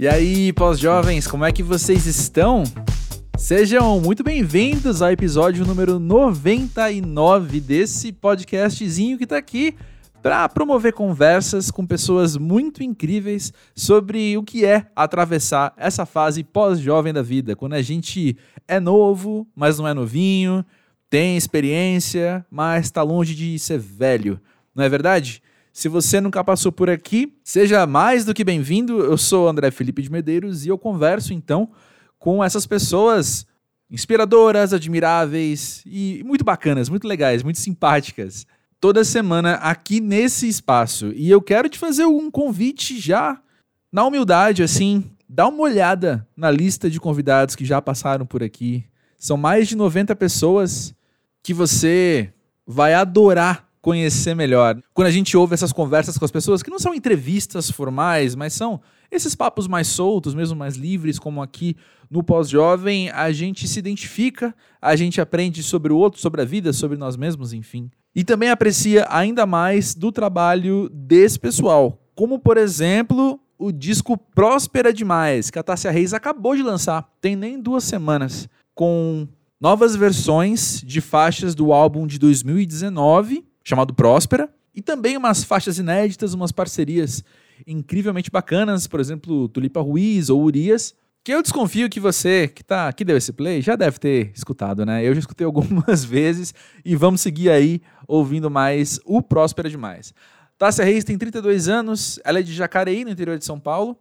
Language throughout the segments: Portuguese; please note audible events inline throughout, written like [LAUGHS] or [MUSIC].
E aí, pós-jovens, como é que vocês estão? Sejam muito bem-vindos ao episódio número 99 desse podcastzinho que tá aqui para promover conversas com pessoas muito incríveis sobre o que é atravessar essa fase pós-jovem da vida, quando a gente é novo, mas não é novinho, tem experiência, mas está longe de ser velho. Não é verdade? Se você nunca passou por aqui, seja mais do que bem-vindo. Eu sou André Felipe de Medeiros e eu converso então com essas pessoas inspiradoras, admiráveis e muito bacanas, muito legais, muito simpáticas. Toda semana aqui nesse espaço. E eu quero te fazer um convite já na humildade, assim, dá uma olhada na lista de convidados que já passaram por aqui. São mais de 90 pessoas que você vai adorar conhecer melhor. Quando a gente ouve essas conversas com as pessoas, que não são entrevistas formais, mas são esses papos mais soltos, mesmo mais livres, como aqui no Pós-Jovem, a gente se identifica, a gente aprende sobre o outro, sobre a vida, sobre nós mesmos, enfim. E também aprecia ainda mais do trabalho desse pessoal, como por exemplo o disco Próspera Demais, que a Tássia Reis acabou de lançar, tem nem duas semanas, com novas versões de faixas do álbum de 2019 chamado Próspera, e também umas faixas inéditas, umas parcerias incrivelmente bacanas, por exemplo, Tulipa Ruiz ou Urias, que eu desconfio que você que tá que deu esse play já deve ter escutado, né? Eu já escutei [LAUGHS] algumas vezes e vamos seguir aí ouvindo mais o Próspera Demais. Tássia Reis tem 32 anos, ela é de Jacareí, no interior de São Paulo,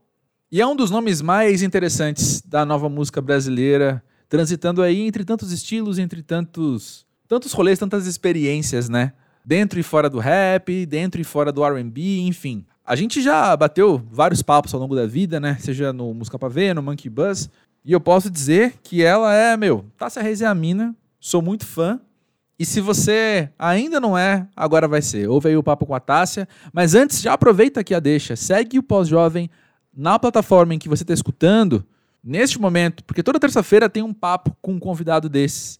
e é um dos nomes mais interessantes da nova música brasileira, transitando aí entre tantos estilos, entre tantos tantos rolês, tantas experiências, né? Dentro e fora do rap, dentro e fora do R&B, enfim. A gente já bateu vários papos ao longo da vida, né? Seja no Música Pra Ver, no Monkey Buzz. E eu posso dizer que ela é, meu, Tássia Reis é a mina. Sou muito fã. E se você ainda não é, agora vai ser. Ouve aí o papo com a Tássia. Mas antes, já aproveita aqui a deixa. Segue o Pós-Jovem na plataforma em que você está escutando, neste momento, porque toda terça-feira tem um papo com um convidado desses.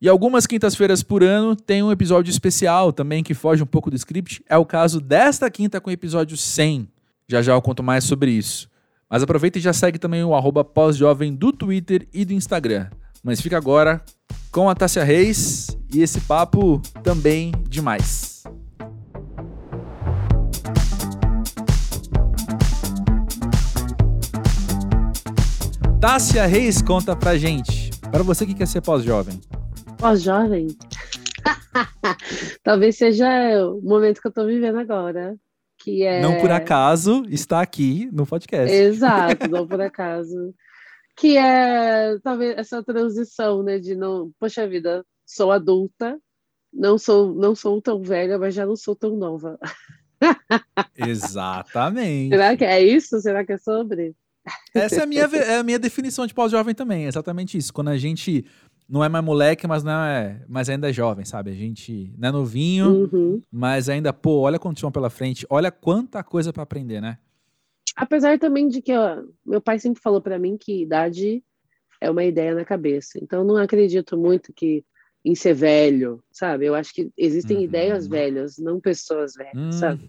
E algumas quintas-feiras por ano tem um episódio especial também que foge um pouco do script. É o caso desta quinta com o episódio 100. Já já eu conto mais sobre isso. Mas aproveita e já segue também o arroba pós-jovem do Twitter e do Instagram. Mas fica agora com a Tássia Reis e esse papo também demais. Tássia Reis conta pra gente. Para você que quer ser pós-jovem, Pós-jovem? [LAUGHS] Talvez seja o momento que eu estou vivendo agora. Que é... Não por acaso está aqui no podcast. Exato, não por [LAUGHS] acaso. Que é talvez essa transição, né? De não, poxa vida, sou adulta, não sou, não sou tão velha, mas já não sou tão nova. [LAUGHS] Exatamente. Será que é isso? Será que é sobre? Essa é a minha, é a minha definição de pós-jovem também, exatamente isso. Quando a gente não é mais moleque, mas não é, mas ainda é jovem, sabe? A gente não é novinho, uhum. mas ainda, pô, olha quanto tinha pela frente, olha quanta coisa para aprender, né? Apesar também de que ó, meu pai sempre falou para mim que idade é uma ideia na cabeça. Então não acredito muito que em ser velho, sabe? Eu acho que existem uhum. ideias velhas, não pessoas velhas, uhum. sabe?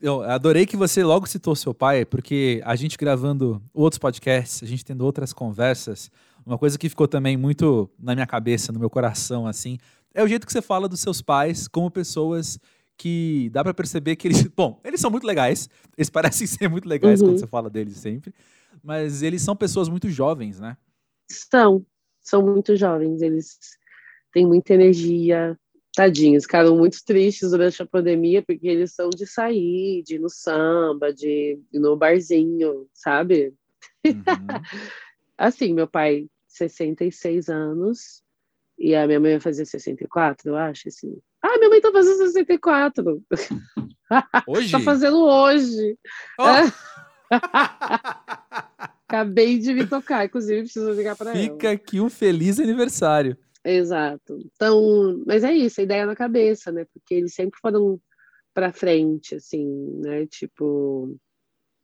Eu adorei que você logo citou seu pai, porque a gente gravando outros podcasts, a gente tendo outras conversas, uma coisa que ficou também muito na minha cabeça, no meu coração, assim, é o jeito que você fala dos seus pais como pessoas que dá para perceber que eles. [LAUGHS] Bom, eles são muito legais, eles parecem [LAUGHS] ser muito legais uhum. quando você fala deles sempre, mas eles são pessoas muito jovens, né? São, são muito jovens, eles têm muita energia. Tadinhos, ficaram muito tristes durante a pandemia, porque eles são de sair, de ir no samba, de ir no barzinho, sabe? Uhum. [LAUGHS] assim, meu pai 66 anos e a minha mãe vai fazer 64, eu acho, assim. Ah, minha mãe tá fazendo 64. [LAUGHS] Hoje? tá fazendo hoje. Oh. [LAUGHS] Acabei de me tocar, inclusive preciso ligar para ela. Fica aqui um feliz aniversário. Exato. Então, mas é isso, a ideia na cabeça, né? Porque eles sempre foram para frente, assim, né? Tipo,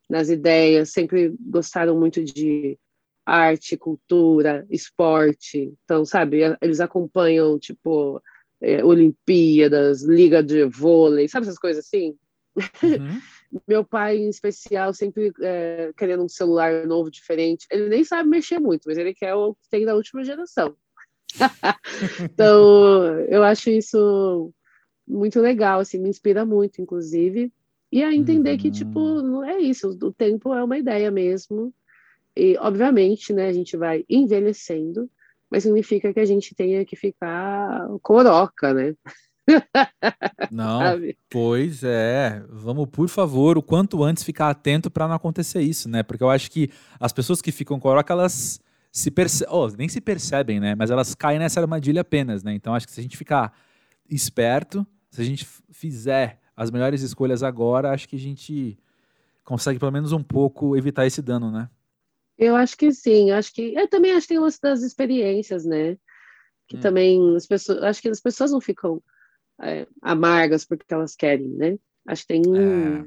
nas ideias, sempre gostaram muito de arte, cultura, esporte. Então, sabe, eles acompanham, tipo, é, Olimpíadas, Liga de Vôlei, sabe essas coisas assim? Uhum. [LAUGHS] Meu pai, em especial, sempre é, querendo um celular novo, diferente. Ele nem sabe mexer muito, mas ele quer o que tem da última geração. [LAUGHS] então, eu acho isso muito legal, assim, me inspira muito, inclusive. E a entender uhum. que, tipo, não é isso, o tempo é uma ideia mesmo. E, obviamente, né, a gente vai envelhecendo, mas significa que a gente tenha que ficar coroca, né? [LAUGHS] Não, pois é. Vamos, por favor, o quanto antes ficar atento para não acontecer isso, né? Porque eu acho que as pessoas que ficam coroca, elas se percebem, oh, nem se percebem, né? Mas elas caem nessa armadilha apenas, né? Então acho que se a gente ficar esperto, se a gente fizer as melhores escolhas agora, acho que a gente consegue pelo menos um pouco evitar esse dano, né? Eu acho que sim, acho que eu também acho que tem umas das experiências, né? Que hum. também as pessoas, acho que as pessoas não ficam é, amargas porque elas querem, né? Acho que tem é.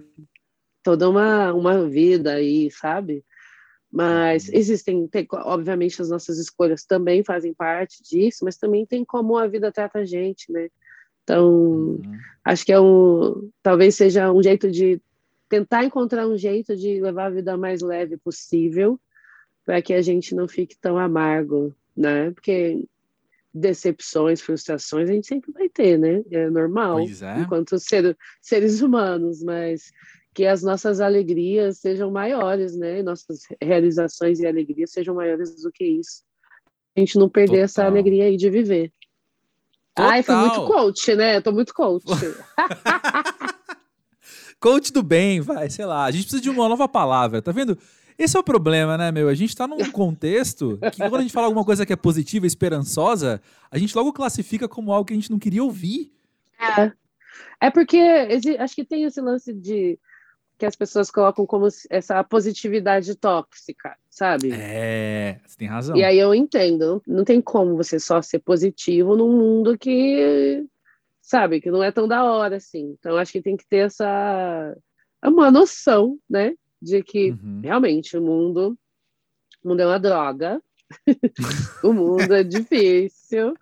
toda uma, uma vida aí, sabe? Mas uhum. existem, tem, obviamente, as nossas escolhas também fazem parte disso, mas também tem como a vida trata a gente, né? Então, uhum. acho que é um, talvez seja um jeito de tentar encontrar um jeito de levar a vida mais leve possível, para que a gente não fique tão amargo, né? Porque decepções, frustrações a gente sempre vai ter, né? É normal, é. enquanto ser, seres humanos, mas que as nossas alegrias sejam maiores, né? Nossas realizações e alegrias sejam maiores do que isso. A gente não perder Total. essa alegria aí de viver. Total. Ai, fui muito coach, né? Tô muito coach. [LAUGHS] coach do bem, vai, sei lá. A gente precisa de uma nova palavra, tá vendo? Esse é o problema, né, meu? A gente tá num [LAUGHS] contexto que quando a gente fala alguma coisa que é positiva, esperançosa, a gente logo classifica como algo que a gente não queria ouvir. É. É porque acho que tem esse lance de que as pessoas colocam como essa positividade tóxica, sabe? É, você tem razão. E aí eu entendo, não tem como você só ser positivo num mundo que, sabe, que não é tão da hora assim. Então acho que tem que ter essa uma noção, né, de que uhum. realmente o mundo, o mundo é uma droga, [LAUGHS] o mundo é difícil,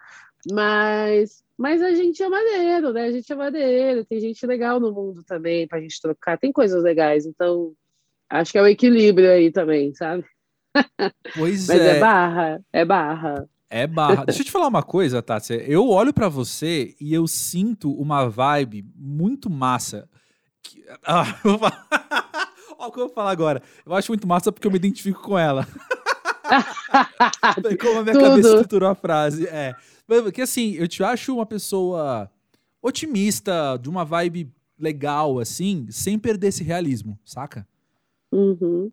mas, mas a gente é maneiro, né? A gente é maneiro, tem gente legal no mundo também pra gente trocar, tem coisas legais, então acho que é o equilíbrio aí também, sabe? Pois mas é. é barra, é barra. É barra. Deixa eu te falar uma coisa, Tati. Eu olho para você e eu sinto uma vibe muito massa. Que... [LAUGHS] Ah, vou falar. Olha o que eu vou falar agora. Eu acho muito massa porque eu me identifico com ela. [LAUGHS] Como a minha Tudo. cabeça estruturou a frase. É. Porque assim, eu te acho uma pessoa otimista, de uma vibe legal, assim, sem perder esse realismo, saca? Uhum.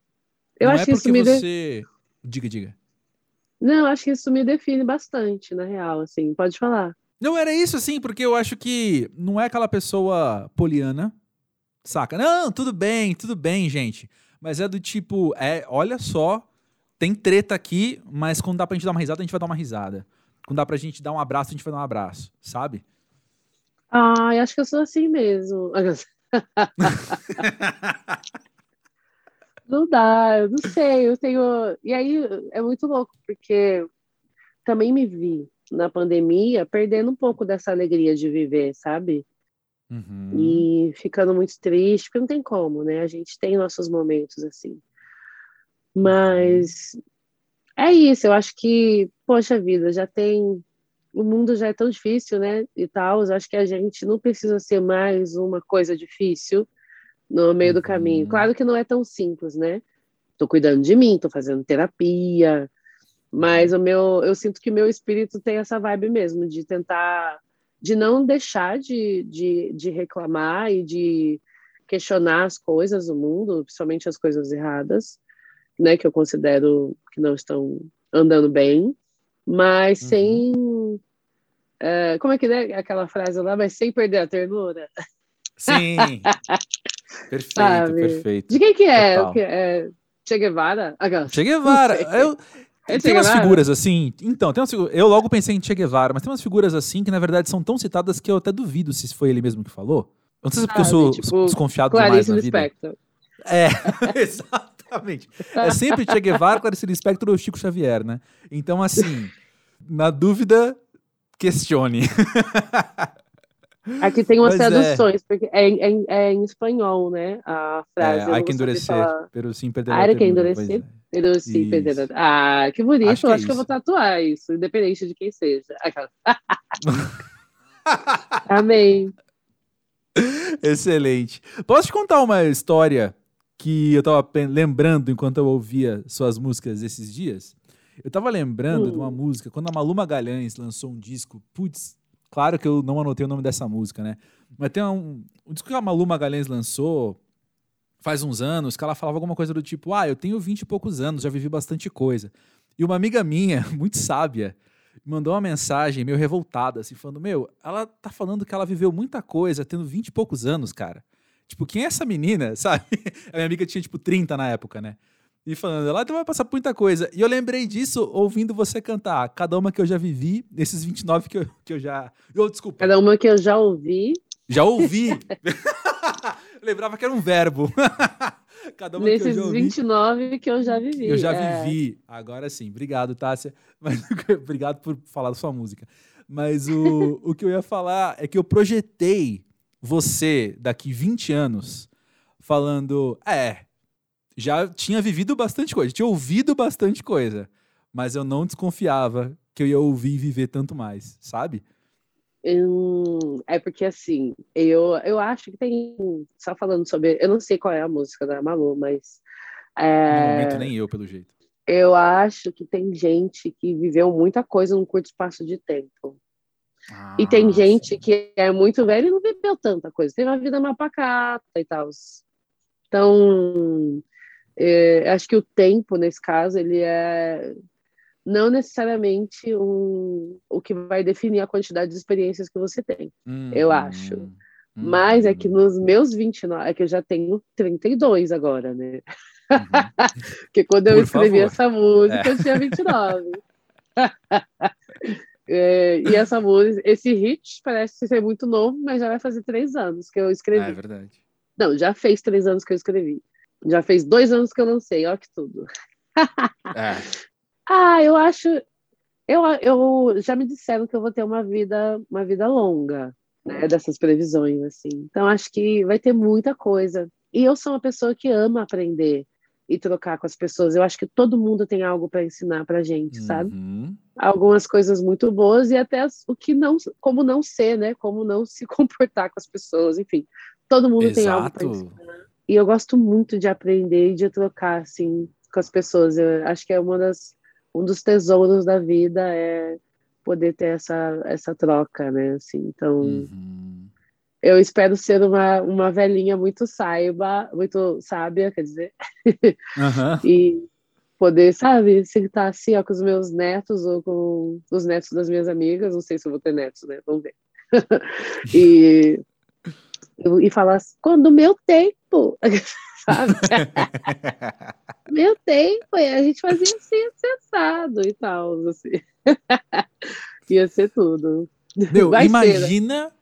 Eu Não acho é que isso me você. De... Diga, diga. Não, acho que isso me define bastante, na real, assim. Pode falar. Não, era isso, assim, porque eu acho que não é aquela pessoa poliana, Saca? Não, tudo bem, tudo bem, gente. Mas é do tipo, é, olha só, tem treta aqui, mas quando dá pra gente dar uma risada, a gente vai dar uma risada. Quando dá pra gente dar um abraço, a gente vai dar um abraço, sabe? Ah, eu acho que eu sou assim mesmo. [LAUGHS] não dá, eu não sei, eu tenho. E aí é muito louco, porque também me vi na pandemia perdendo um pouco dessa alegria de viver, sabe? Uhum. E ficando muito triste, porque não tem como, né? A gente tem nossos momentos assim. Mas é isso, eu acho que, poxa vida, já tem. O mundo já é tão difícil, né? E tal. Eu acho que a gente não precisa ser mais uma coisa difícil no meio uhum. do caminho. Claro que não é tão simples, né? Tô cuidando de mim, tô fazendo terapia, mas uhum. o meu, eu sinto que meu espírito tem essa vibe mesmo de tentar de não deixar de, de, de reclamar e de questionar as coisas do mundo, principalmente as coisas erradas, né, que eu considero que não estão andando bem, mas uhum. sem. Uh, como é que é aquela frase lá? Mas sem perder a ternura? Sim! [LAUGHS] perfeito, perfeito. De quem que é? Que é? Che Guevara? Che Guevara. Eu, tem umas figuras assim. Então, tem umas, eu logo pensei em Che Guevara, mas tem umas figuras assim que na verdade são tão citadas que eu até duvido se foi ele mesmo que falou. Eu não sei se é porque ah, eu sou tipo, desconfiado Clarice demais na vida. É, [LAUGHS] exatamente. É sempre Che Guevara, Clarice Lispector ou Chico Xavier, né? Então, assim, na dúvida, questione. [LAUGHS] Aqui tem umas Mas é. traduções, é. porque é, é, é, em espanhol, né? A frase. É, hay que endurecer, pero sin perder a que endurecer, pero sin perder Ah, que bonito. Acho, que, Acho que eu vou tatuar isso, independente de quem seja. [LAUGHS] Amém. [LAUGHS] Excelente. Posso te contar uma história que eu tava lembrando enquanto eu ouvia suas músicas esses dias? Eu tava lembrando hum. de uma hum. música, quando a Malu Magalhães lançou um disco, putz, claro que eu não anotei o nome dessa música, né? Mas tem um, um disco que a Malu Magalhães lançou faz uns anos, que ela falava alguma coisa do tipo, ah, eu tenho vinte e poucos anos, já vivi bastante coisa. E uma amiga minha, [LAUGHS] muito sábia, mandou uma mensagem meio revoltada, assim, falando: Meu, ela tá falando que ela viveu muita coisa tendo 20 e poucos anos, cara. Tipo, quem é essa menina, [LAUGHS] sabe? A minha amiga tinha, tipo, 30 na época, né? E falando, ela vai passar por muita coisa. E eu lembrei disso ouvindo você cantar. Cada uma que eu já vivi, nesses 29 que eu, que eu já. Oh, desculpa. Cada uma que eu já ouvi. Já ouvi. [LAUGHS] Lembrava que era um verbo. [LAUGHS] Cada uma Nesses que eu já ouvi, 29 que eu já vivi. Eu já é. vivi. Agora sim. Obrigado, Tássia. [LAUGHS] Mas, obrigado por falar da sua música. Mas o, o que eu ia falar é que eu projetei você daqui 20 anos falando: é, já tinha vivido bastante coisa, tinha ouvido bastante coisa, mas eu não desconfiava que eu ia ouvir e viver tanto mais, sabe? Hum, é porque assim, eu, eu acho que tem. Só falando sobre. Eu não sei qual é a música da Malu, mas. É, no momento, nem eu, pelo jeito. Eu acho que tem gente que viveu muita coisa num curto espaço de tempo. Ah, e tem gente sim. que é muito velha e não viveu tanta coisa. Teve uma vida mais pacata e tal. Então, é, acho que o tempo, nesse caso, ele é não necessariamente um, o que vai definir a quantidade de experiências que você tem, hum, eu acho. Hum, Mas é que nos meus 29, é que eu já tenho 32 agora, né? Uhum. [LAUGHS] Porque quando eu Por escrevi favor. essa música, é. eu tinha 29. [LAUGHS] é, e essa música, esse hit parece ser muito novo, mas já vai fazer três anos que eu escrevi. é verdade. Não, já fez três anos que eu escrevi. Já fez dois anos que eu lancei, ó que tudo. é. [LAUGHS] Ah, eu acho. Eu, eu já me disseram que eu vou ter uma vida, uma vida longa, né, dessas previsões, assim. Então acho que vai ter muita coisa. E eu sou uma pessoa que ama aprender e trocar com as pessoas. Eu acho que todo mundo tem algo para ensinar para gente, uhum. sabe? Algumas coisas muito boas e até o que não, como não ser, né? Como não se [LAUGHS] comportar com as pessoas, enfim. Todo mundo Exato. tem algo para ensinar. E eu gosto muito de aprender e de trocar assim com as pessoas. Eu acho que é uma das um dos tesouros da vida é poder ter essa, essa troca, né? Assim, então, uhum. eu espero ser uma, uma velhinha muito saiba, muito sábia, quer dizer, uhum. [LAUGHS] e poder, sabe, sentar assim ó, com os meus netos ou com os netos das minhas amigas, não sei se eu vou ter netos, né? Vamos ver. [LAUGHS] e, e falar assim, quando o meu tempo, [LAUGHS] sabe? Meu tempo, a gente fazia assim, acessado e tal, assim. [LAUGHS] Ia ser tudo. Meu, Vai imagina ser, né?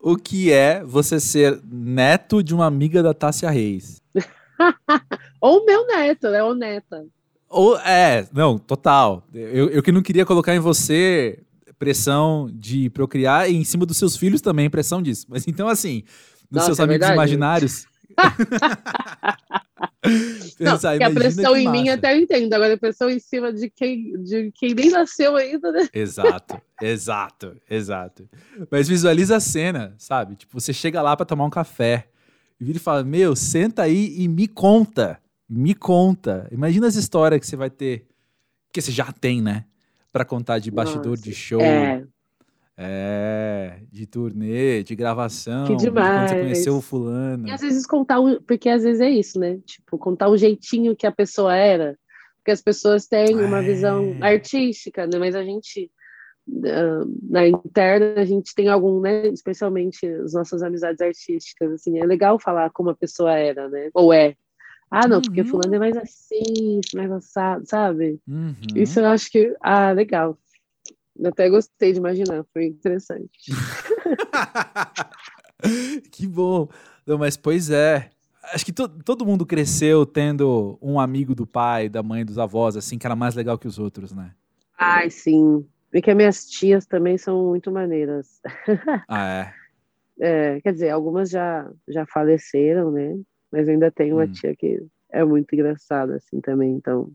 o que é você ser neto de uma amiga da Tássia Reis. [LAUGHS] Ou meu neto, né? Ou neta. Ou, é, não, total. Eu, eu que não queria colocar em você pressão de procriar e em cima dos seus filhos também pressão disso. Mas então, assim, dos Nossa, seus é amigos verdade. imaginários. [LAUGHS] Pensar, não, a pressão em mim até eu entendo, agora a pressão em cima de quem, de quem nem nasceu ainda, né? Exato, exato, exato. Mas visualiza a cena, sabe? Tipo, você chega lá para tomar um café e vira e fala: Meu, senta aí e me conta. Me conta. Imagina as histórias que você vai ter, que você já tem, né? Para contar de bastidor Nossa, de show. É. É, de turnê, de gravação, que demais. De quando você conheceu o fulano. E às vezes contar, o, porque às vezes é isso, né? Tipo, contar o jeitinho que a pessoa era, porque as pessoas têm uma é. visão artística, né? Mas a gente, na interna, a gente tem algum, né? Especialmente as nossas amizades artísticas, assim, é legal falar como a pessoa era, né? Ou é. Ah, não, porque uhum. fulano é mais assim, mais assado, sabe? Uhum. Isso eu acho que, ah, legal. Até gostei de imaginar, foi interessante. [LAUGHS] [LAUGHS] que bom. Não, mas pois é. Acho que to todo mundo cresceu tendo um amigo do pai, da mãe, dos avós, assim, que era mais legal que os outros, né? Ai, sim. E que as minhas tias também são muito maneiras. [LAUGHS] Ah, é? É, quer dizer, algumas já, já faleceram, né? Mas ainda tem uma hum. tia que é muito engraçada, assim, também. Então,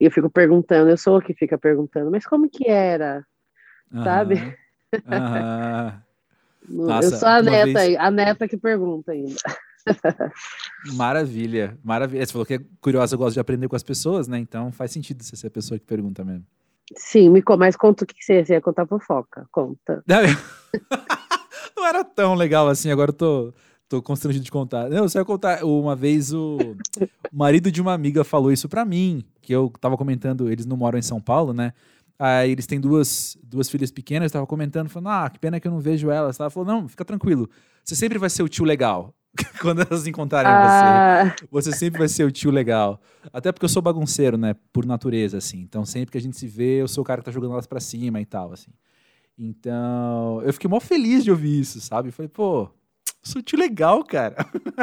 e eu fico perguntando, eu sou a que fica perguntando, mas como que era? Sabe? [LAUGHS] Nossa, eu sou a neta, vez... a neta que pergunta ainda. [LAUGHS] Maravilha, maravilha. Você falou que é curiosa, gosta de aprender com as pessoas, né? Então faz sentido você ser a pessoa que pergunta mesmo. Sim, me mas conta o que você ia contar fofoca. Conta. [LAUGHS] Não era tão legal assim, agora eu tô, tô constrangido de contar. Não, eu só ia contar. Uma vez o marido de uma amiga falou isso pra mim, que eu tava comentando, eles não moram em São Paulo, né? Aí eles têm duas, duas filhas pequenas, eu tava comentando, falando, ah, que pena que eu não vejo elas. Ela falou, não, fica tranquilo, você sempre vai ser o tio legal. [LAUGHS] Quando elas encontrarem ah. você, você sempre vai ser o tio legal. Até porque eu sou bagunceiro, né, por natureza, assim. Então sempre que a gente se vê, eu sou o cara que tá jogando elas pra cima e tal, assim. Então, eu fiquei mó feliz de ouvir isso, sabe? Falei, pô, sou tio legal, cara.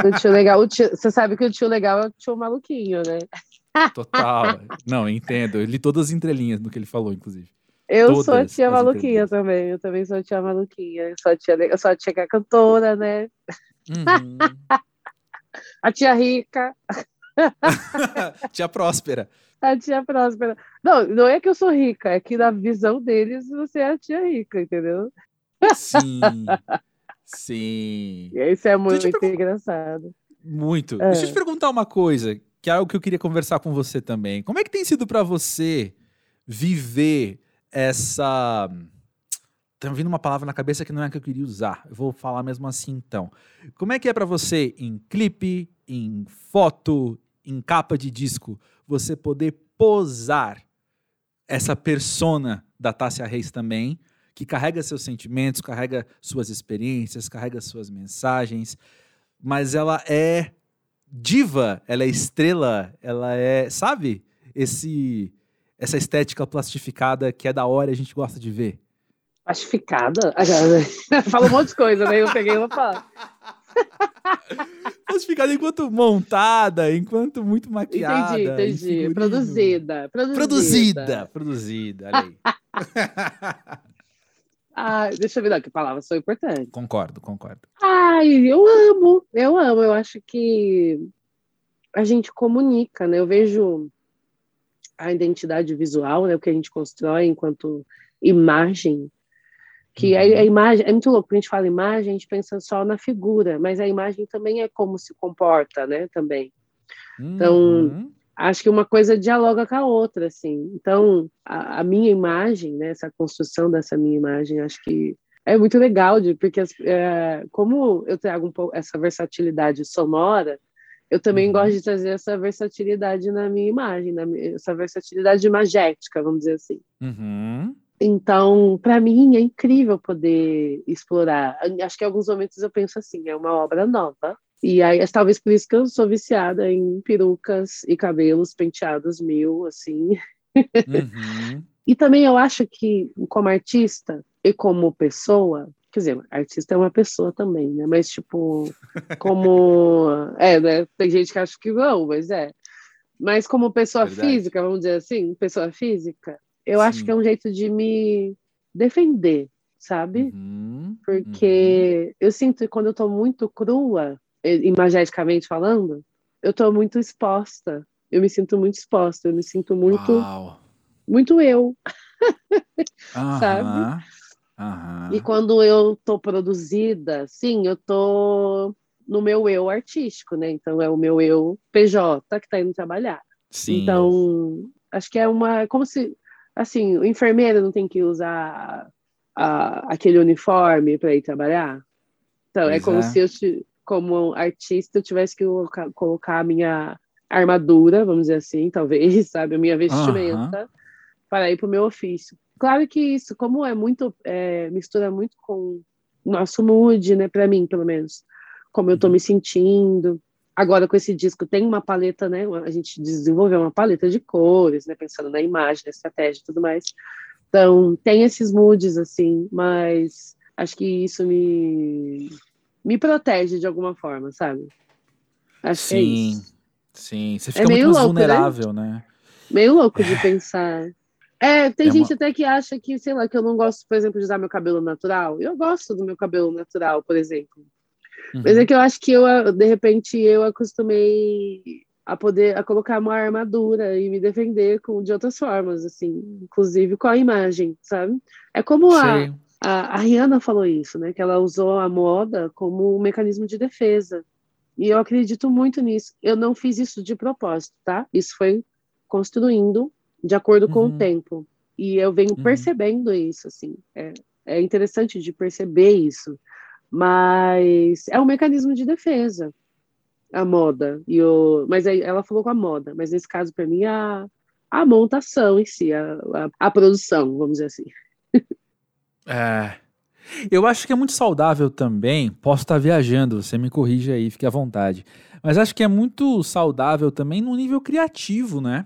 O tio legal, o tio, você sabe que o tio legal é o tio maluquinho, né? Total. Não, entendo. Eu li todas as entrelinhas no que ele falou, inclusive. Eu todas sou a tia maluquinha também. Eu também sou a tia maluquinha. Eu sou a tia, eu sou a tia que é cantora, né? Uhum. a tia rica. [LAUGHS] tia próspera. A tia próspera. Não, não é que eu sou rica, é que na visão deles você é a tia rica, entendeu? Sim. Sim. Isso é muito engraçado. Muito. É. Deixa eu te perguntar uma coisa, que é algo que eu queria conversar com você também. Como é que tem sido para você viver essa. Tá vindo uma palavra na cabeça que não é a que eu queria usar. Eu vou falar mesmo assim então. Como é que é para você em clipe, em foto, em capa de disco, você poder posar essa persona da Tássia Reis também, que carrega seus sentimentos, carrega suas experiências, carrega suas mensagens, mas ela é diva, ela é estrela, ela é, sabe? Esse essa estética plastificada que é da hora e a gente gosta de ver. Plastificada? [LAUGHS] Fala um monte de coisa, né? Eu peguei uma palavra. [LAUGHS] Plastificada enquanto montada, enquanto muito maquiada. Entendi, entendi. Produzida, produzida. Produzida, produzida, olha aí. [LAUGHS] Ah, deixa eu ver, não, que palavras são importantes. Concordo, concordo. Ai, eu amo, eu amo. Eu acho que a gente comunica, né? Eu vejo a identidade visual, né? O que a gente constrói enquanto imagem. Que uhum. a, a, imagem é muito louco. Quando a gente fala imagem, a gente pensa só na figura, mas a imagem também é como se comporta, né? Também. Então, uhum acho que uma coisa dialoga com a outra, assim. Então, a, a, minha imagem, né, essa construção dessa minha imagem, acho que é muito legal, de, porque é, como eu trago um pouco essa versatilidade sonora, eu também uhum. gosto de trazer essa versatilidade na minha imagem, na essa versatilidade imagética, vamos dizer assim. Uhum. Então, para mim é incrível poder explorar. Acho que em alguns momentos eu penso assim, é uma obra nova, e aí, é talvez por isso que eu sou viciada em perucas e cabelos penteados mil, assim. Uhum. e também eu acho que, como artista e como pessoa, quer dizer, artista é uma pessoa também, né? Mas, tipo, [LAUGHS] como. é, né? Tem gente que acha que não, mas é. Mas como pessoa Verdade. física, vamos dizer assim, pessoa física, eu Sim. acho que é um jeito de me defender, sabe? Uhum. Porque uhum. eu sinto que quando eu tô muito crua, imageticamente falando, eu estou muito exposta. Eu me sinto muito exposta, eu me sinto muito Uau. muito eu. [LAUGHS] Uhum. Sabe? Uhum. E quando eu tô produzida, sim, eu tô no meu eu artístico, né? Então é o meu eu PJ que tá indo trabalhar. Sim. Então, acho que é uma como se assim, o enfermeiro não tem que usar a, aquele uniforme para ir trabalhar. Então, é pois é como é. se eu como artista, eu tivesse que colocar, colocar a minha armadura, vamos dizer assim, talvez, [LAUGHS] sabe, a minha vestimenta, uhum. para ir para o meu ofício. Claro que isso, como é muito, é, mistura muito com o nosso mood, né, para mim, pelo menos, como eu estou me sentindo. Agora, com esse disco, tem uma paleta, né, a gente desenvolveu uma paleta de cores, né, pensando na imagem, na estratégia e tudo mais. Então, tem esses moods, assim, mas acho que isso me me protege de alguma forma, sabe? Acho sim, que é isso. Sim, você é fica é muito louco, né? vulnerável, né? né? Meio louco de pensar. É, tem é gente uma... até que acha que, sei lá, que eu não gosto, por exemplo, de usar meu cabelo natural. Eu gosto do meu cabelo natural, por exemplo. Uhum. Mas é que eu acho que eu, de repente, eu acostumei a poder a colocar uma armadura e me defender com, de outras formas, assim, inclusive com a imagem, sabe? É como a, a, a Rihanna falou isso, né? Que ela usou a moda como um mecanismo de defesa. E eu acredito muito nisso. Eu não fiz isso de propósito, tá? Isso foi construindo de acordo com uhum. o tempo. E eu venho uhum. percebendo isso, assim. É, é interessante de perceber isso. Mas é um mecanismo de defesa, a moda. E o, mas aí ela falou com a moda, mas nesse caso, para mim, a, a montação em si, a, a, a produção, vamos dizer assim. É. Eu acho que é muito saudável também. Posso estar viajando, você me corrige aí, fique à vontade. Mas acho que é muito saudável também no nível criativo, né?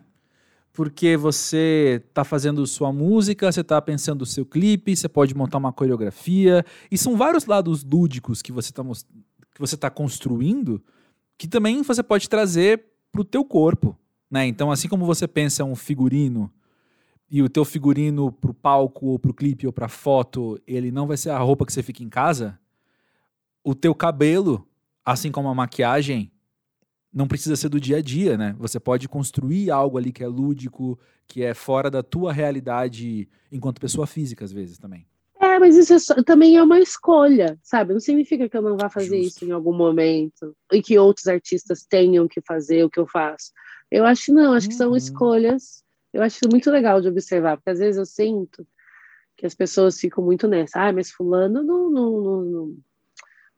Porque você está fazendo sua música, você está pensando o seu clipe, você pode montar uma coreografia. E são vários lados lúdicos que você está que você tá construindo que também você pode trazer para o teu corpo. Né? Então, assim como você pensa um figurino e o teu figurino pro palco ou pro clipe ou pra foto, ele não vai ser a roupa que você fica em casa, o teu cabelo, assim como a maquiagem, não precisa ser do dia a dia, né? Você pode construir algo ali que é lúdico, que é fora da tua realidade enquanto pessoa física, às vezes, também. É, mas isso é só, também é uma escolha, sabe? Não significa que eu não vá fazer Justo. isso em algum momento e que outros artistas tenham que fazer o que eu faço. Eu acho não, acho uhum. que são uhum. escolhas eu acho muito legal de observar, porque às vezes eu sinto que as pessoas ficam muito nessa, ah, mas fulano não, não, não, não,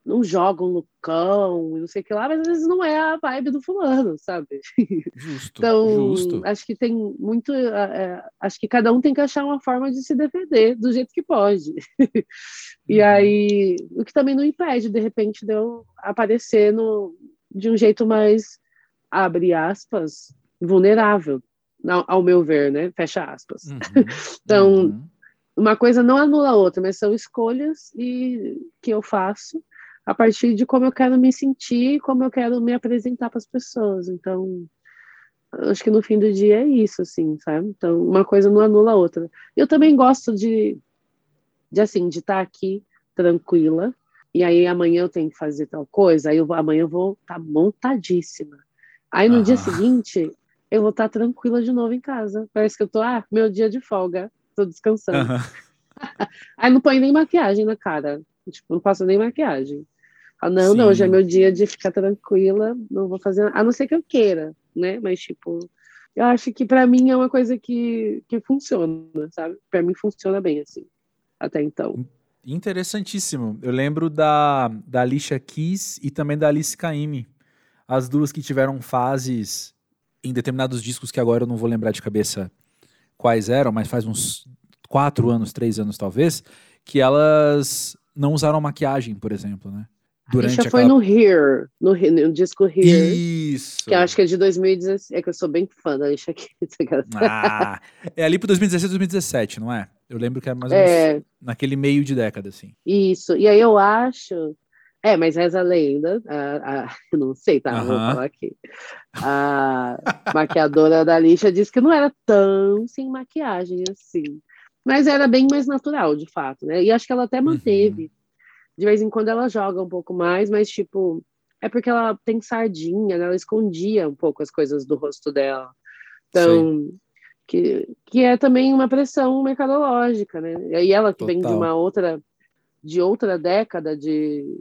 não joga um lucão e não sei o que lá, mas às vezes não é a vibe do fulano, sabe? [LAUGHS] Justo, então, justo. acho que tem muito, é, acho que cada um tem que achar uma forma de se defender do jeito que pode. [LAUGHS] e uhum. aí, o que também não impede, de repente, de eu aparecer no, de um jeito mais, abre aspas, vulnerável, ao meu ver, né? Fecha aspas. Uhum, [LAUGHS] então, uhum. uma coisa não anula a outra, mas são escolhas e que eu faço a partir de como eu quero me sentir, como eu quero me apresentar para as pessoas. Então, acho que no fim do dia é isso, assim, sabe? Então, uma coisa não anula a outra. Eu também gosto de, de assim, de estar tá aqui tranquila. E aí amanhã eu tenho que fazer tal coisa, aí eu vou, amanhã eu vou estar tá montadíssima. Aí no dia seguinte eu vou estar tranquila de novo em casa. Parece que eu tô, ah, meu dia de folga, tô descansando. Uhum. [LAUGHS] Aí não põe nem maquiagem na cara, tipo, não passo nem maquiagem. Ah, não, Sim. não, hoje é meu dia de ficar tranquila, não vou fazer, a não ser que eu queira, né? Mas, tipo, eu acho que para mim é uma coisa que, que funciona, sabe? Para mim funciona bem, assim, até então. Interessantíssimo. Eu lembro da, da Alicia Keys e também da Alice Caymmi. As duas que tiveram fases em determinados discos que agora eu não vou lembrar de cabeça quais eram, mas faz uns quatro anos, três anos talvez, que elas não usaram maquiagem, por exemplo, né? Durante a foi no Here, no, no, disco Here. Isso. Que acho que é de 2016. É que eu sou bem fã da Alicia Keys. [LAUGHS] Ah, é ali pro 2016, 2017, não é? Eu lembro que é mais ou menos é. naquele meio de década, assim. Isso. E aí eu acho é, mas reza a lenda, a, a, [LAUGHS] não sei, tá? Vou falar aqui. A maquiadora da lixa disse que não era tão sem maquiagem assim. Mas era bem mais natural, de fato, né? E acho que ela até manteve. Uhum. De vez em quando ela joga um pouco mais, mas tipo, é porque ela tem sardinha, né? ela escondia um pouco as coisas do rosto dela. Então, que, que é também uma pressão mercadológica, né? E ela que Total. vem de uma outra de outra década de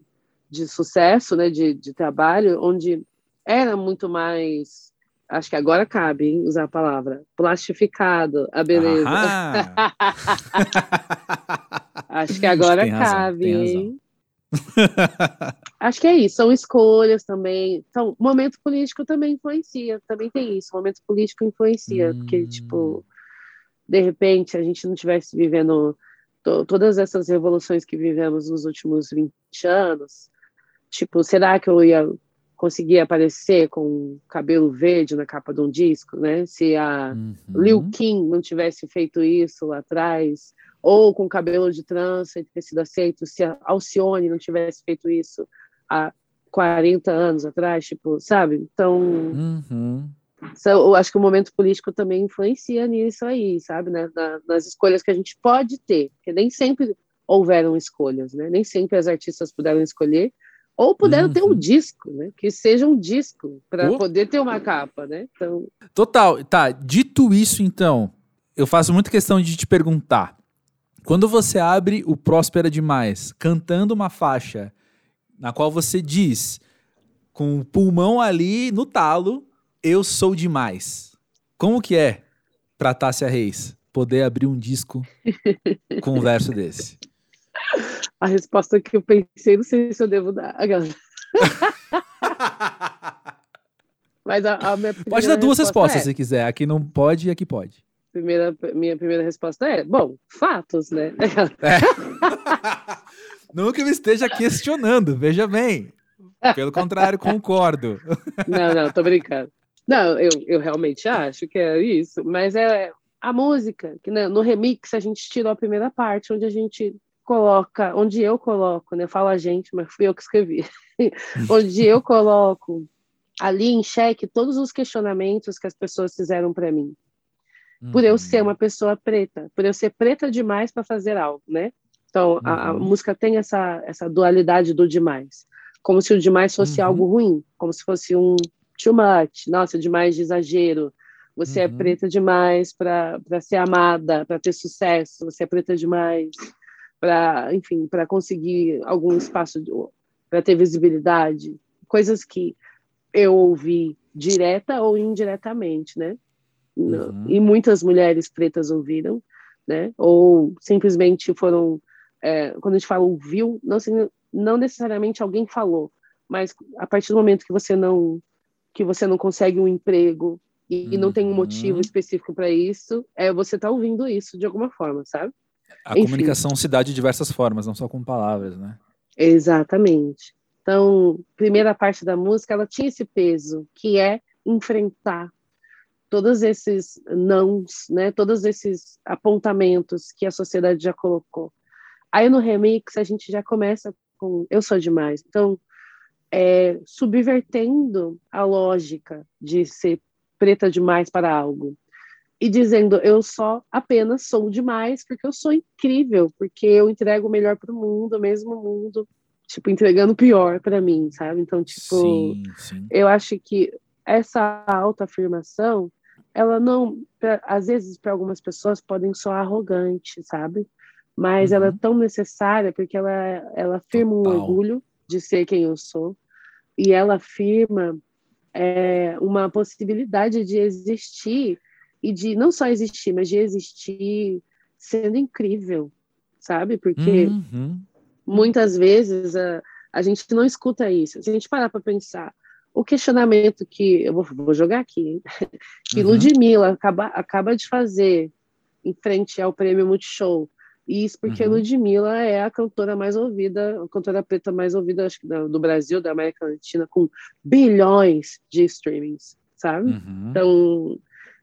de sucesso, né, de, de trabalho, onde era muito mais acho que agora cabe hein, usar a palavra plastificado, a beleza. [LAUGHS] acho que agora cabe, hein? [LAUGHS] [LAUGHS] acho que é isso, são escolhas também. Então, momento político também influencia, também tem isso, momento político influencia, hum. porque, tipo, de repente a gente não estivesse vivendo to todas essas revoluções que vivemos nos últimos 20 anos, Tipo, será que eu ia conseguir aparecer com cabelo verde na capa de um disco, né? Se a uhum. Lil Kim não tivesse feito isso lá atrás, ou com cabelo de trança e ter sido aceito, se a Alcione não tivesse feito isso há 40 anos atrás, tipo, sabe? Então, uhum. eu acho que o momento político também influencia nisso aí, sabe? Né? Na, nas escolhas que a gente pode ter, porque nem sempre houveram escolhas, né? Nem sempre as artistas puderam escolher, ou puderam uhum. ter um uhum. disco, né? Que seja um disco para poder ter uma capa, né? Então... Total. Tá, dito isso, então, eu faço muita questão de te perguntar. Quando você abre o Próspera Demais, cantando uma faixa na qual você diz, com o pulmão ali no talo, eu sou demais. Como que é para Tássia Reis poder abrir um disco [LAUGHS] com um verso desse? A resposta que eu pensei, não sei se eu devo dar. [LAUGHS] Mas a, a minha Pode dar duas respostas é, se quiser. Aqui não pode e aqui pode. Primeira, minha primeira resposta é: bom, fatos, né? [LAUGHS] É. Nunca me esteja questionando, veja bem. Pelo contrário, concordo. [LAUGHS] Não, não, tô brincando. Não, eu, eu realmente acho que é isso, mas é a música, que né, no remix a gente tirou a primeira parte, onde a gente coloca, onde eu coloco, né? Fala a gente, mas fui eu que escrevi. [LAUGHS] onde eu coloco ali em xeque todos os questionamentos que as pessoas fizeram para mim. Por eu ser uma uhum. pessoa preta, por eu ser preta demais para fazer algo, né? Então, uhum. a, a, uhum. música tem essa, essa dualidade do demais. Como se o demais fosse uhum. algo ruim, como se fosse um too much, nossa, demais de exagero. Você é uhum. é preta demais para ser amada, para ter sucesso, você é preta demais para, enfim, para conseguir algum espaço, para ter visibilidade, coisas que eu ouvi direta ou indiretamente, né? Uhum. E muitas mulheres pretas ouviram, né? Ou simplesmente foram, é, quando a gente fala ouviu, não, não necessariamente alguém falou, mas a partir do momento que você não que você não consegue um emprego e, uhum. não tem um motivo uhum. específico para isso, é você tá ouvindo isso de alguma forma, sabe? A Enfim. comunicação se dá de diversas formas, não só com palavras, né? Exatamente. Então, primeira parte da música, ela tinha esse peso, que é enfrentar todos esses nãos, né? Todos esses apontamentos que a sociedade já colocou. Aí no remix a gente já começa com eu sou demais. Então, é, subvertendo a lógica de ser preta demais para algo e dizendo eu só apenas sou demais porque eu sou incrível, porque eu entrego o melhor para o mundo, mesmo o mundo tipo entregando o pior para mim, sabe? Então, tipo, sim, sim. eu acho que essa autoafirmação, ela não, pra, às vezes para algumas pessoas podem soar arrogante, sabe? Mas uhum. ela é uhum. tão necessária porque ela ela afirma Total. um orgulho de ser quem eu sou e ela afirma é, uma possibilidade de existir e de não só existir, mas de existir sendo incrível, sabe? Porque uhum. muitas vezes a, a gente não escuta isso. Se a gente parar para pensar, o questionamento que eu vou, vou jogar aqui, [LAUGHS] que uhum. Ludmilla acaba, acaba de fazer em frente ao prêmio Multishow, e isso porque uhum. Ludmilla é a cantora mais ouvida, a cantora preta mais ouvida acho que do Brasil, da América Latina, com bilhões de streamings, sabe? Uhum. Então,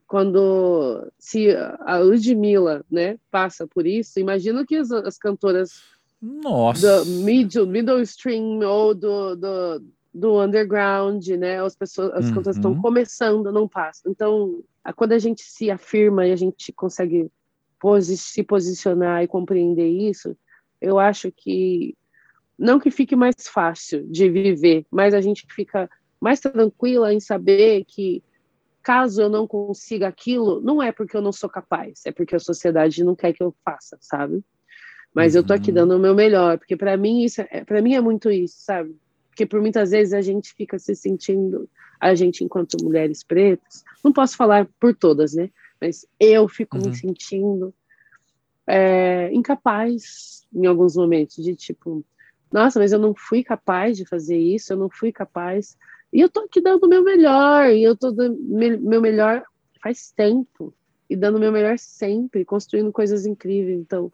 quando se a Ludmilla, né, passa por isso, imagina que as, as cantoras Nossa. do middle, middle stream ou do, do, do underground, né, as pessoas, as uhum. cantoras estão começando, não passam. Então, quando a gente se afirma e a gente consegue posi se posicionar e compreender isso, eu acho que não que fique mais fácil de viver, mas a gente fica mais tranquila em saber que caso eu não consiga aquilo, não é porque eu não sou capaz, é porque a sociedade não quer que eu faça, sabe? Mas uhum. eu tô aqui uhum. dando o meu melhor, porque para mim isso é, para mim é muito isso, sabe? Porque por muitas vezes a gente fica se sentindo, a gente enquanto mulheres pretas, não posso falar por todas, né? Mas eu fico uhum. me sentindo é, incapaz em alguns momentos de tipo, nossa, mas eu não fui capaz de fazer isso, eu não fui capaz e eu tô aqui dando o meu melhor, e eu tô dando meu melhor faz tempo, e dando o meu melhor sempre, construindo coisas incríveis. Então,